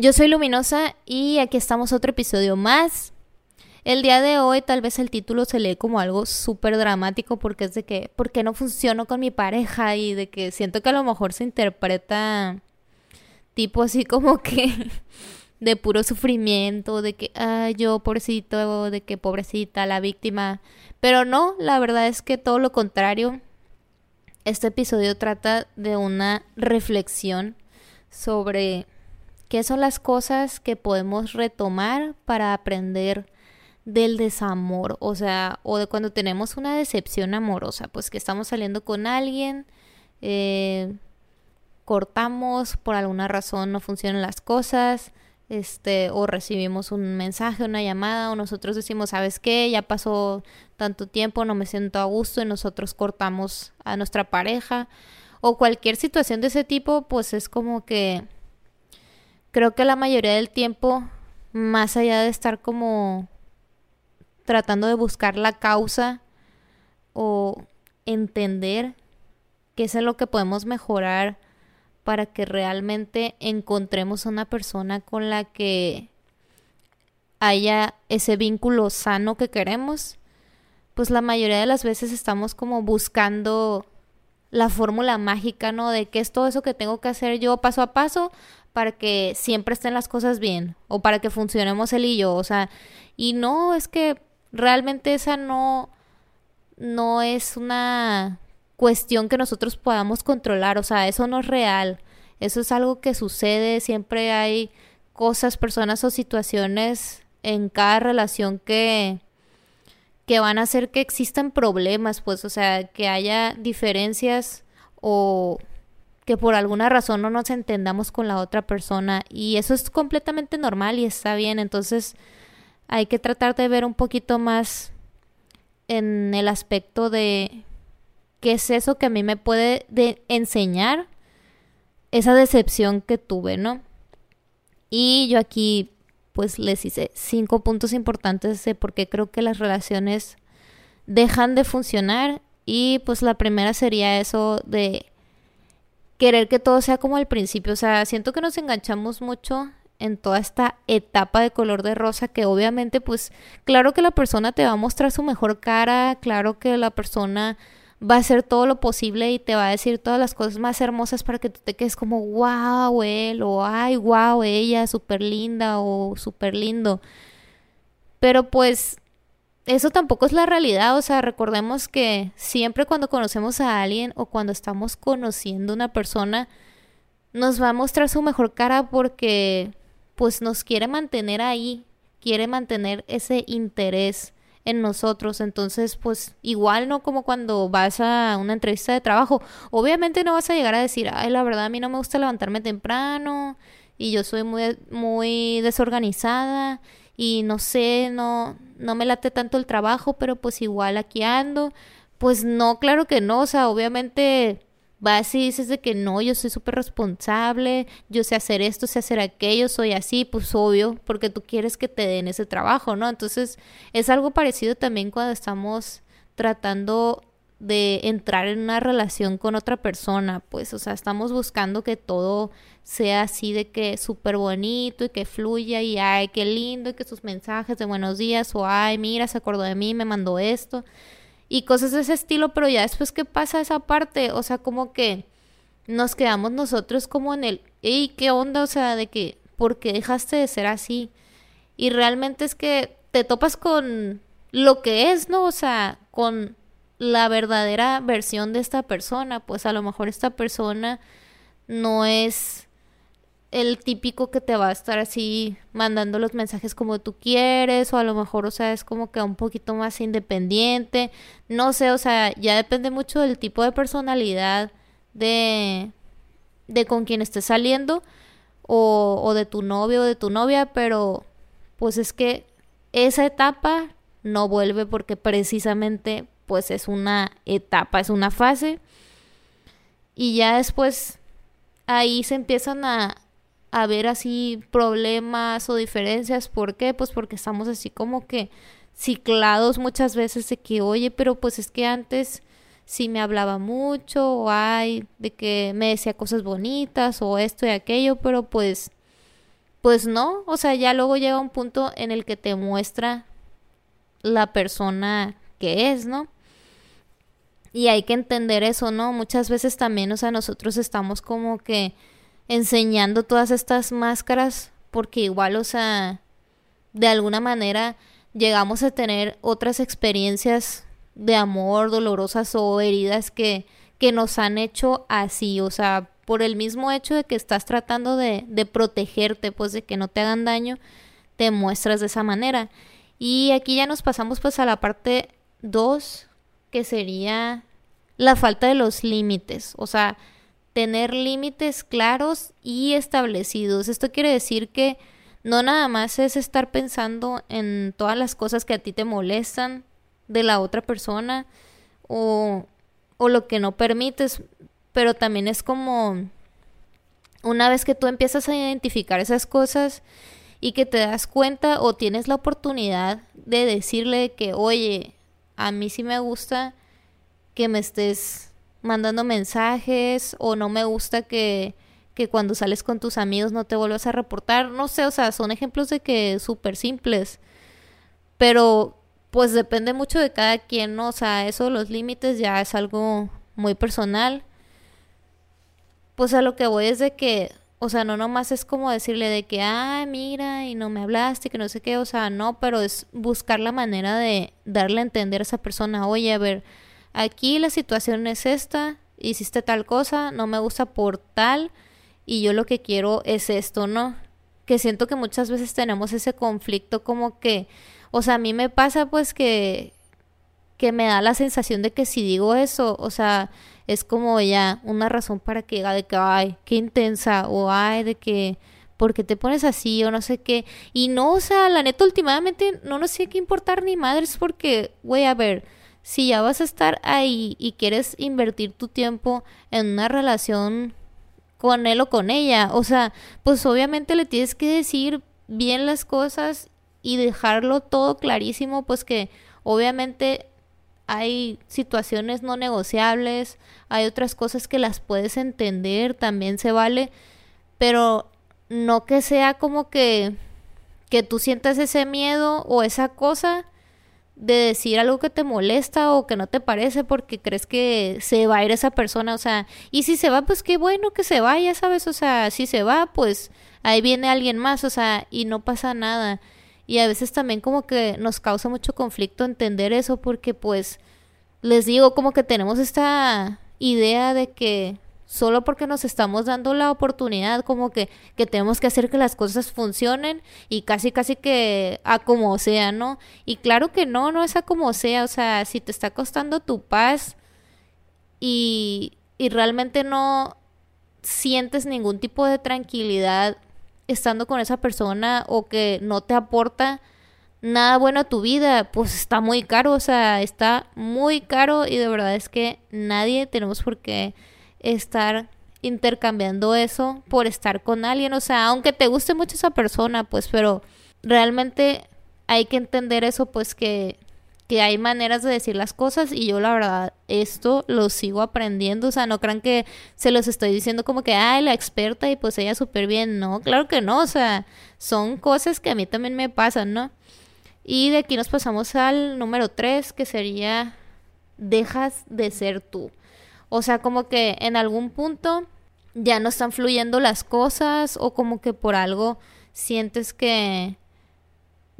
Yo soy Luminosa y aquí estamos otro episodio más. El día de hoy tal vez el título se lee como algo súper dramático porque es de que, ¿por qué no funciono con mi pareja? Y de que siento que a lo mejor se interpreta tipo así como que de puro sufrimiento, de que, ay, yo pobrecito, de que pobrecita, la víctima. Pero no, la verdad es que todo lo contrario. Este episodio trata de una reflexión sobre qué son las cosas que podemos retomar para aprender del desamor, o sea, o de cuando tenemos una decepción amorosa, pues que estamos saliendo con alguien, eh, cortamos, por alguna razón no funcionan las cosas, este, o recibimos un mensaje, una llamada, o nosotros decimos, ¿sabes qué? Ya pasó tanto tiempo, no me siento a gusto, y nosotros cortamos a nuestra pareja, o cualquier situación de ese tipo, pues es como que creo que la mayoría del tiempo, más allá de estar como tratando de buscar la causa o entender qué es lo que podemos mejorar para que realmente encontremos una persona con la que haya ese vínculo sano que queremos, pues la mayoría de las veces estamos como buscando la fórmula mágica, ¿no? De qué es todo eso que tengo que hacer yo paso a paso para que siempre estén las cosas bien o para que funcionemos él y yo, o sea, y no es que realmente esa no no es una cuestión que nosotros podamos controlar, o sea, eso no es real, eso es algo que sucede, siempre hay cosas, personas o situaciones en cada relación que que van a hacer que existan problemas, pues, o sea, que haya diferencias o que por alguna razón no nos entendamos con la otra persona y eso es completamente normal y está bien, entonces hay que tratar de ver un poquito más en el aspecto de qué es eso que a mí me puede enseñar esa decepción que tuve, ¿no? Y yo aquí pues les hice cinco puntos importantes de por qué creo que las relaciones dejan de funcionar y pues la primera sería eso de querer que todo sea como al principio, o sea, siento que nos enganchamos mucho en toda esta etapa de color de rosa que obviamente pues claro que la persona te va a mostrar su mejor cara, claro que la persona va a hacer todo lo posible y te va a decir todas las cosas más hermosas para que tú te quedes como wow él o ay wow ella, súper linda o súper lindo. Pero pues eso tampoco es la realidad, o sea, recordemos que siempre cuando conocemos a alguien o cuando estamos conociendo a una persona, nos va a mostrar su mejor cara porque pues nos quiere mantener ahí, quiere mantener ese interés en nosotros. Entonces, pues igual no como cuando vas a una entrevista de trabajo. Obviamente no vas a llegar a decir, ay, la verdad a mí no me gusta levantarme temprano y yo soy muy, muy desorganizada y no sé, no, no me late tanto el trabajo, pero pues igual aquí ando. Pues no, claro que no, o sea, obviamente vas y dices de que no, yo soy súper responsable, yo sé hacer esto, sé hacer aquello, soy así, pues obvio, porque tú quieres que te den ese trabajo, ¿no? Entonces es algo parecido también cuando estamos tratando de entrar en una relación con otra persona, pues, o sea, estamos buscando que todo sea así de que súper bonito y que fluya y ay, qué lindo y que sus mensajes de buenos días o ay, mira, se acordó de mí, me mandó esto y cosas de ese estilo, pero ya después qué pasa esa parte, o sea, como que nos quedamos nosotros como en el, ¿y ¿qué onda? O sea, de que, ¿por qué dejaste de ser así? Y realmente es que te topas con lo que es, ¿no? O sea, con la verdadera versión de esta persona, pues a lo mejor esta persona no es el típico que te va a estar así mandando los mensajes como tú quieres o a lo mejor, o sea, es como que un poquito más independiente, no sé, o sea, ya depende mucho del tipo de personalidad de de con quien estés saliendo o, o de tu novio o de tu novia, pero pues es que esa etapa no vuelve porque precisamente pues es una etapa, es una fase. Y ya después ahí se empiezan a, a ver así problemas o diferencias. ¿Por qué? Pues porque estamos así como que ciclados muchas veces de que, oye, pero pues es que antes sí me hablaba mucho, o hay de que me decía cosas bonitas, o esto y aquello, pero pues, pues no, o sea, ya luego llega un punto en el que te muestra la persona que es, ¿no? Y hay que entender eso, ¿no? Muchas veces también, o sea, nosotros estamos como que enseñando todas estas máscaras porque igual, o sea, de alguna manera llegamos a tener otras experiencias de amor dolorosas o heridas que, que nos han hecho así, o sea, por el mismo hecho de que estás tratando de, de protegerte, pues de que no te hagan daño, te muestras de esa manera. Y aquí ya nos pasamos pues a la parte 2, que sería la falta de los límites, o sea, tener límites claros y establecidos. Esto quiere decir que no nada más es estar pensando en todas las cosas que a ti te molestan de la otra persona o, o lo que no permites, pero también es como una vez que tú empiezas a identificar esas cosas y que te das cuenta o tienes la oportunidad de decirle que, oye, a mí sí me gusta que me estés mandando mensajes o no me gusta que, que cuando sales con tus amigos no te vuelvas a reportar. No sé, o sea, son ejemplos de que súper simples. Pero pues depende mucho de cada quien, ¿no? O sea, eso los límites ya es algo muy personal. Pues a lo que voy es de que, o sea, no nomás es como decirle de que, ah, mira, y no me hablaste, que no sé qué, o sea, no, pero es buscar la manera de darle a entender a esa persona, oye, a ver, aquí la situación es esta, hiciste tal cosa, no me gusta por tal, y yo lo que quiero es esto, ¿no? Que siento que muchas veces tenemos ese conflicto como que o sea, a mí me pasa pues que, que me da la sensación de que si digo eso, o sea, es como ya una razón para que diga de que, ay, qué intensa, o ay, de que, porque te pones así, o no sé qué. Y no, o sea, la neta, últimamente no nos tiene que importar ni madres, porque, güey, a ver, si ya vas a estar ahí y quieres invertir tu tiempo en una relación con él o con ella, o sea, pues obviamente le tienes que decir bien las cosas y dejarlo todo clarísimo, pues que obviamente hay situaciones no negociables, hay otras cosas que las puedes entender, también se vale, pero no que sea como que que tú sientas ese miedo o esa cosa de decir algo que te molesta o que no te parece porque crees que se va a ir esa persona, o sea, y si se va, pues qué bueno que se vaya, ¿sabes? O sea, si se va, pues ahí viene alguien más, o sea, y no pasa nada. Y a veces también como que nos causa mucho conflicto entender eso porque pues les digo como que tenemos esta idea de que solo porque nos estamos dando la oportunidad como que, que tenemos que hacer que las cosas funcionen y casi casi que a como sea, ¿no? Y claro que no, no es a como sea, o sea, si te está costando tu paz y, y realmente no sientes ningún tipo de tranquilidad estando con esa persona o que no te aporta nada bueno a tu vida, pues está muy caro, o sea, está muy caro y de verdad es que nadie tenemos por qué estar intercambiando eso por estar con alguien, o sea, aunque te guste mucho esa persona, pues, pero realmente hay que entender eso, pues que que hay maneras de decir las cosas y yo la verdad esto lo sigo aprendiendo, o sea, no crean que se los estoy diciendo como que, ay, la experta y pues ella súper bien, no, claro que no, o sea, son cosas que a mí también me pasan, ¿no? Y de aquí nos pasamos al número 3, que sería, dejas de ser tú. O sea, como que en algún punto ya no están fluyendo las cosas o como que por algo sientes que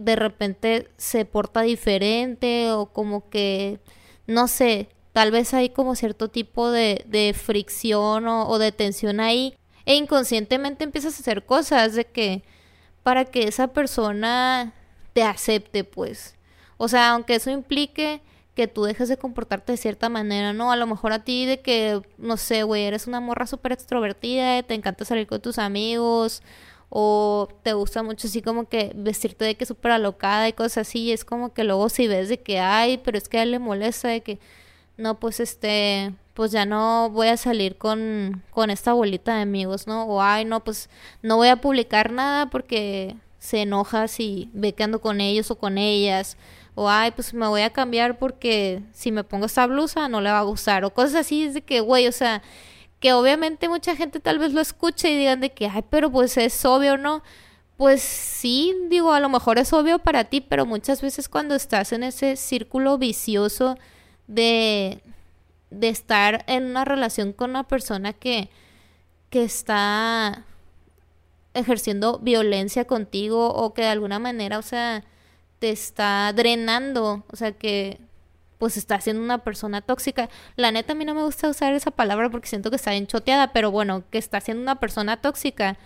de repente se porta diferente o como que, no sé, tal vez hay como cierto tipo de, de fricción o, de tensión ahí e inconscientemente empiezas a hacer cosas de que para que esa persona te acepte pues. O sea, aunque eso implique que tú dejes de comportarte de cierta manera, ¿no? A lo mejor a ti de que, no sé, güey, eres una morra súper extrovertida, te encanta salir con tus amigos, o te gusta mucho así como que vestirte de que súper alocada y cosas así, y es como que luego si ves de que hay, pero es que a él le molesta de que, no, pues este, pues ya no voy a salir con, con esta bolita de amigos, ¿no? O ay, no, pues no voy a publicar nada porque se enoja si ve que ando con ellos o con ellas o ay, pues me voy a cambiar porque si me pongo esta blusa no le va a gustar, o cosas así, es de que, güey, o sea, que obviamente mucha gente tal vez lo escuche y digan de que, ay, pero pues es obvio, ¿no? Pues sí, digo, a lo mejor es obvio para ti, pero muchas veces cuando estás en ese círculo vicioso de, de estar en una relación con una persona que, que está ejerciendo violencia contigo o que de alguna manera, o sea, te está drenando, o sea que pues está siendo una persona tóxica. La neta a mí no me gusta usar esa palabra porque siento que está bien choteada, pero bueno, que está siendo una persona tóxica,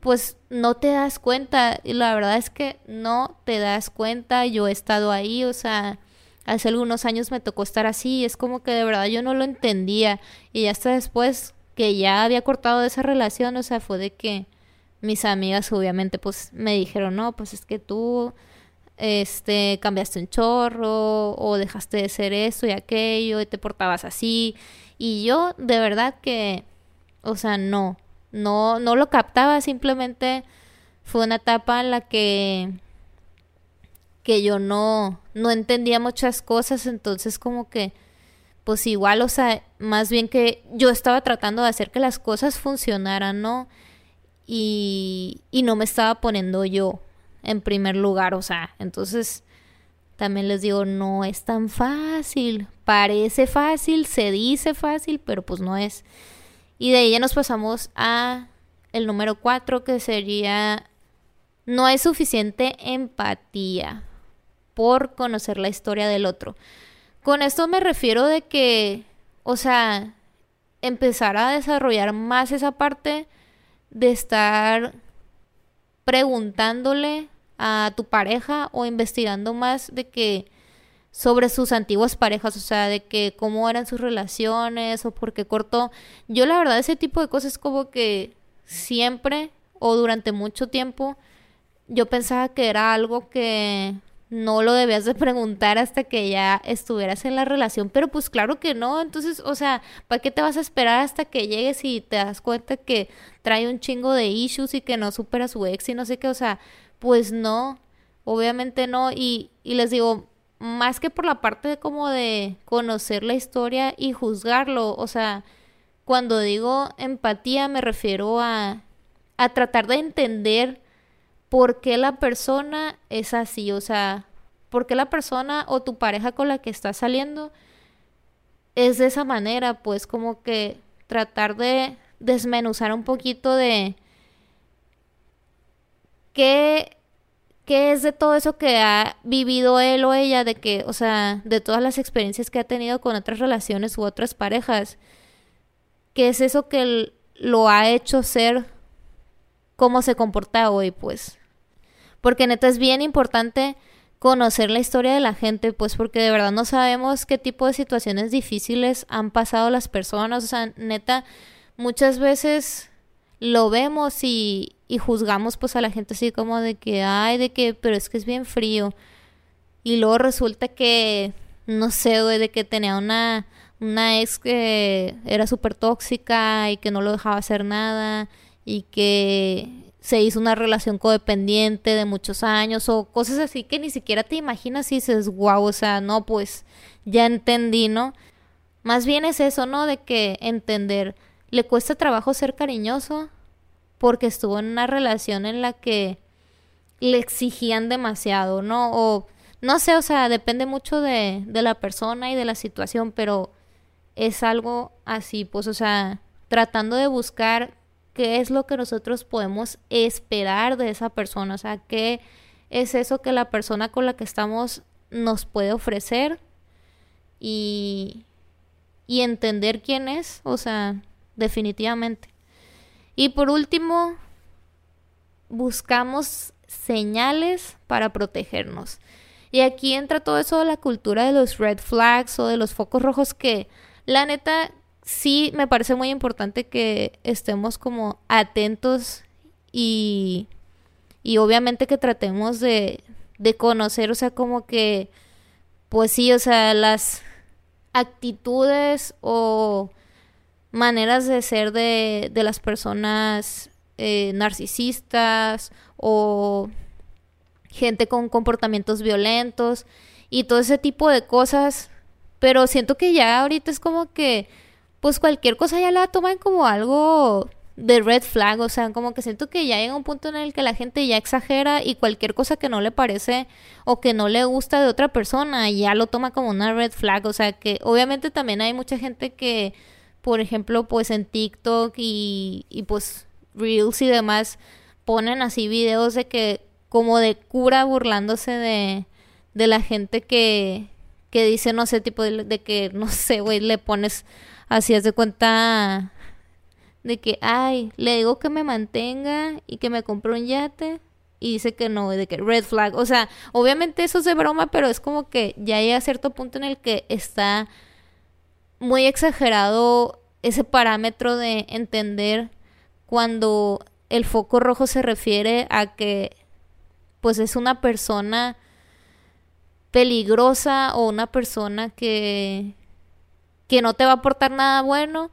pues no te das cuenta. Y la verdad es que no te das cuenta. Yo he estado ahí, o sea, hace algunos años me tocó estar así. Y es como que de verdad yo no lo entendía. Y hasta después que ya había cortado esa relación, o sea, fue de que mis amigas obviamente pues me dijeron, no, pues es que tú este, cambiaste un chorro o dejaste de ser eso y aquello y te portabas así. Y yo de verdad que, o sea, no, no, no lo captaba, simplemente fue una etapa en la que que yo no, no entendía muchas cosas, entonces como que, pues igual, o sea, más bien que yo estaba tratando de hacer que las cosas funcionaran, ¿no? Y, y no me estaba poniendo yo en primer lugar, o sea, entonces también les digo, no es tan fácil, parece fácil, se dice fácil, pero pues no es. Y de ahí ya nos pasamos a el número cuatro, que sería, no hay suficiente empatía por conocer la historia del otro. Con esto me refiero de que, o sea, empezar a desarrollar más esa parte de estar preguntándole a tu pareja o investigando más de que sobre sus antiguas parejas, o sea, de que cómo eran sus relaciones o por qué cortó. Yo la verdad ese tipo de cosas como que siempre o durante mucho tiempo yo pensaba que era algo que no lo debías de preguntar hasta que ya estuvieras en la relación, pero pues claro que no, entonces, o sea, ¿para qué te vas a esperar hasta que llegues y te das cuenta que trae un chingo de issues y que no supera su ex y no sé qué, o sea, pues no, obviamente no, y, y les digo, más que por la parte de como de conocer la historia y juzgarlo, o sea, cuando digo empatía me refiero a, a tratar de entender por qué la persona es así, o sea, por qué la persona o tu pareja con la que estás saliendo es de esa manera, pues como que tratar de desmenuzar un poquito de qué, qué es de todo eso que ha vivido él o ella, de que, o sea, de todas las experiencias que ha tenido con otras relaciones u otras parejas, qué es eso que lo ha hecho ser cómo se comporta hoy, pues. Porque neta es bien importante conocer la historia de la gente, pues porque de verdad no sabemos qué tipo de situaciones difíciles han pasado las personas. O sea, neta, muchas veces lo vemos y, y juzgamos pues a la gente así como de que, ay, de que, pero es que es bien frío. Y luego resulta que, no sé, güey, de que tenía una, una ex que era súper tóxica y que no lo dejaba hacer nada y que se hizo una relación codependiente de muchos años o cosas así que ni siquiera te imaginas y dices, wow, o sea, no, pues ya entendí, ¿no? Más bien es eso, ¿no? De que entender, le cuesta trabajo ser cariñoso porque estuvo en una relación en la que le exigían demasiado, ¿no? O no sé, o sea, depende mucho de, de la persona y de la situación, pero es algo así, pues, o sea, tratando de buscar qué es lo que nosotros podemos esperar de esa persona, o sea, qué es eso que la persona con la que estamos nos puede ofrecer y, y entender quién es, o sea, definitivamente. Y por último, buscamos señales para protegernos. Y aquí entra todo eso de la cultura de los red flags o de los focos rojos que la neta sí me parece muy importante que estemos como atentos y, y obviamente que tratemos de, de conocer, o sea, como que, pues sí, o sea, las actitudes o maneras de ser de, de las personas eh, narcisistas o gente con comportamientos violentos y todo ese tipo de cosas. Pero siento que ya ahorita es como que, pues cualquier cosa ya la toman como algo de red flag, o sea, como que siento que ya llega un punto en el que la gente ya exagera y cualquier cosa que no le parece o que no le gusta de otra persona ya lo toma como una red flag, o sea, que obviamente también hay mucha gente que, por ejemplo, pues en TikTok y, y pues Reels y demás ponen así videos de que como de cura burlándose de, de la gente que, que dice, no sé, tipo de, de que, no sé, güey, le pones así, haz de cuenta de que, ay, le digo que me mantenga y que me compre un yate y dice que no, de que red flag. O sea, obviamente eso es de broma, pero es como que ya llega a cierto punto en el que está muy exagerado ese parámetro de entender cuando el foco rojo se refiere a que pues es una persona peligrosa o una persona que que no te va a aportar nada bueno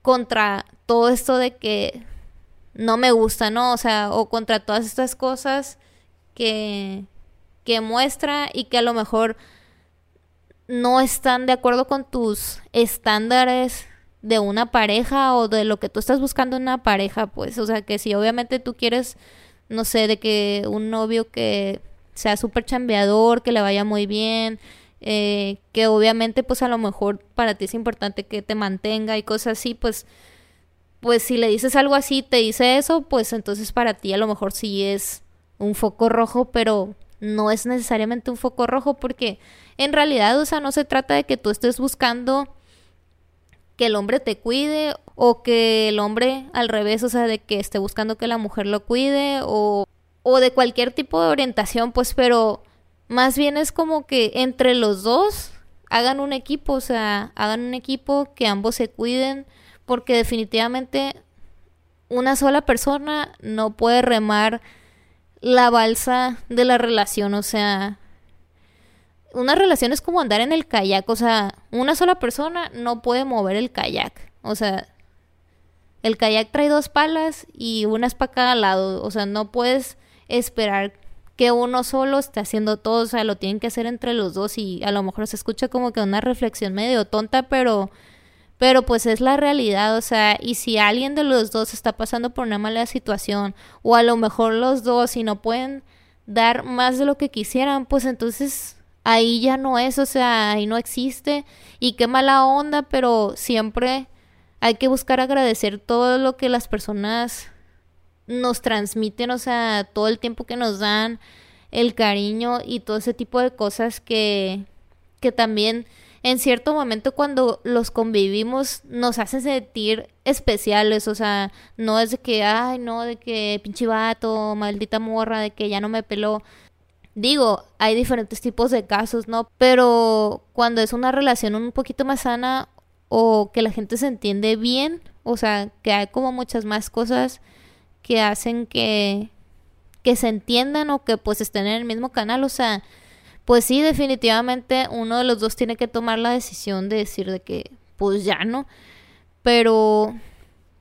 contra todo esto de que no me gusta, ¿no? O sea, o contra todas estas cosas que, que muestra y que a lo mejor no están de acuerdo con tus estándares de una pareja o de lo que tú estás buscando en una pareja, pues, o sea, que si obviamente tú quieres, no sé, de que un novio que sea súper chambeador, que le vaya muy bien, eh, que obviamente pues a lo mejor para ti es importante que te mantenga y cosas así, pues, pues si le dices algo así, te dice eso, pues entonces para ti a lo mejor sí es un foco rojo, pero no es necesariamente un foco rojo porque en realidad, o sea, no se trata de que tú estés buscando que el hombre te cuide o que el hombre al revés, o sea, de que esté buscando que la mujer lo cuide o, o de cualquier tipo de orientación, pues, pero más bien es como que entre los dos hagan un equipo, o sea, hagan un equipo que ambos se cuiden, porque definitivamente una sola persona no puede remar la balsa de la relación, o sea, una relación es como andar en el kayak, o sea, una sola persona no puede mover el kayak, o sea, el kayak trae dos palas y una es para cada lado, o sea, no puedes esperar que uno solo esté haciendo todo, o sea, lo tienen que hacer entre los dos y a lo mejor se escucha como que una reflexión medio tonta, pero pero pues es la realidad, o sea, y si alguien de los dos está pasando por una mala situación o a lo mejor los dos y no pueden dar más de lo que quisieran, pues entonces ahí ya no es, o sea, ahí no existe y qué mala onda, pero siempre hay que buscar agradecer todo lo que las personas nos transmiten, o sea, todo el tiempo que nos dan, el cariño y todo ese tipo de cosas que, que también en cierto momento cuando los convivimos nos hacen sentir especiales, o sea, no es de que, ay, no, de que pinche vato, maldita morra, de que ya no me peló. Digo, hay diferentes tipos de casos, ¿no? Pero cuando es una relación un poquito más sana o que la gente se entiende bien, o sea, que hay como muchas más cosas que hacen que, que se entiendan o que pues estén en el mismo canal. O sea, pues sí, definitivamente uno de los dos tiene que tomar la decisión de decir de que pues ya no. Pero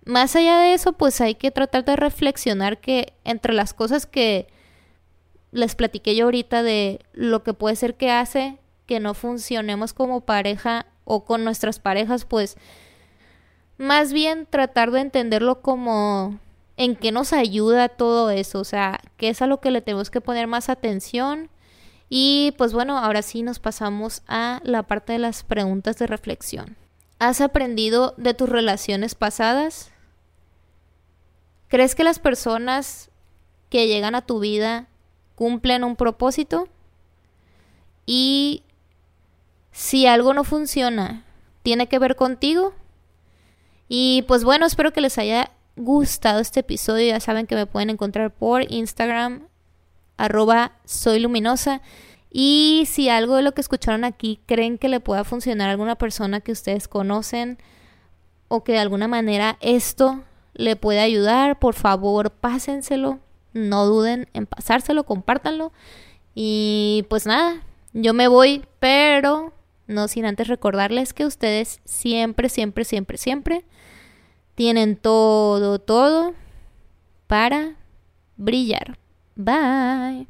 más allá de eso, pues hay que tratar de reflexionar que entre las cosas que les platiqué yo ahorita de lo que puede ser que hace que no funcionemos como pareja o con nuestras parejas, pues más bien tratar de entenderlo como en qué nos ayuda todo eso, o sea, qué es a lo que le tenemos que poner más atención. Y pues bueno, ahora sí nos pasamos a la parte de las preguntas de reflexión. ¿Has aprendido de tus relaciones pasadas? ¿Crees que las personas que llegan a tu vida cumplen un propósito? Y si algo no funciona, ¿tiene que ver contigo? Y pues bueno, espero que les haya gustado este episodio, ya saben que me pueden encontrar por Instagram arroba soy luminosa. Y si algo de lo que escucharon aquí creen que le pueda funcionar a alguna persona que ustedes conocen o que de alguna manera esto le puede ayudar, por favor pásenselo. No duden en pasárselo, compártanlo. Y pues nada, yo me voy, pero no sin antes recordarles que ustedes siempre, siempre, siempre, siempre tienen todo, todo para brillar. Bye.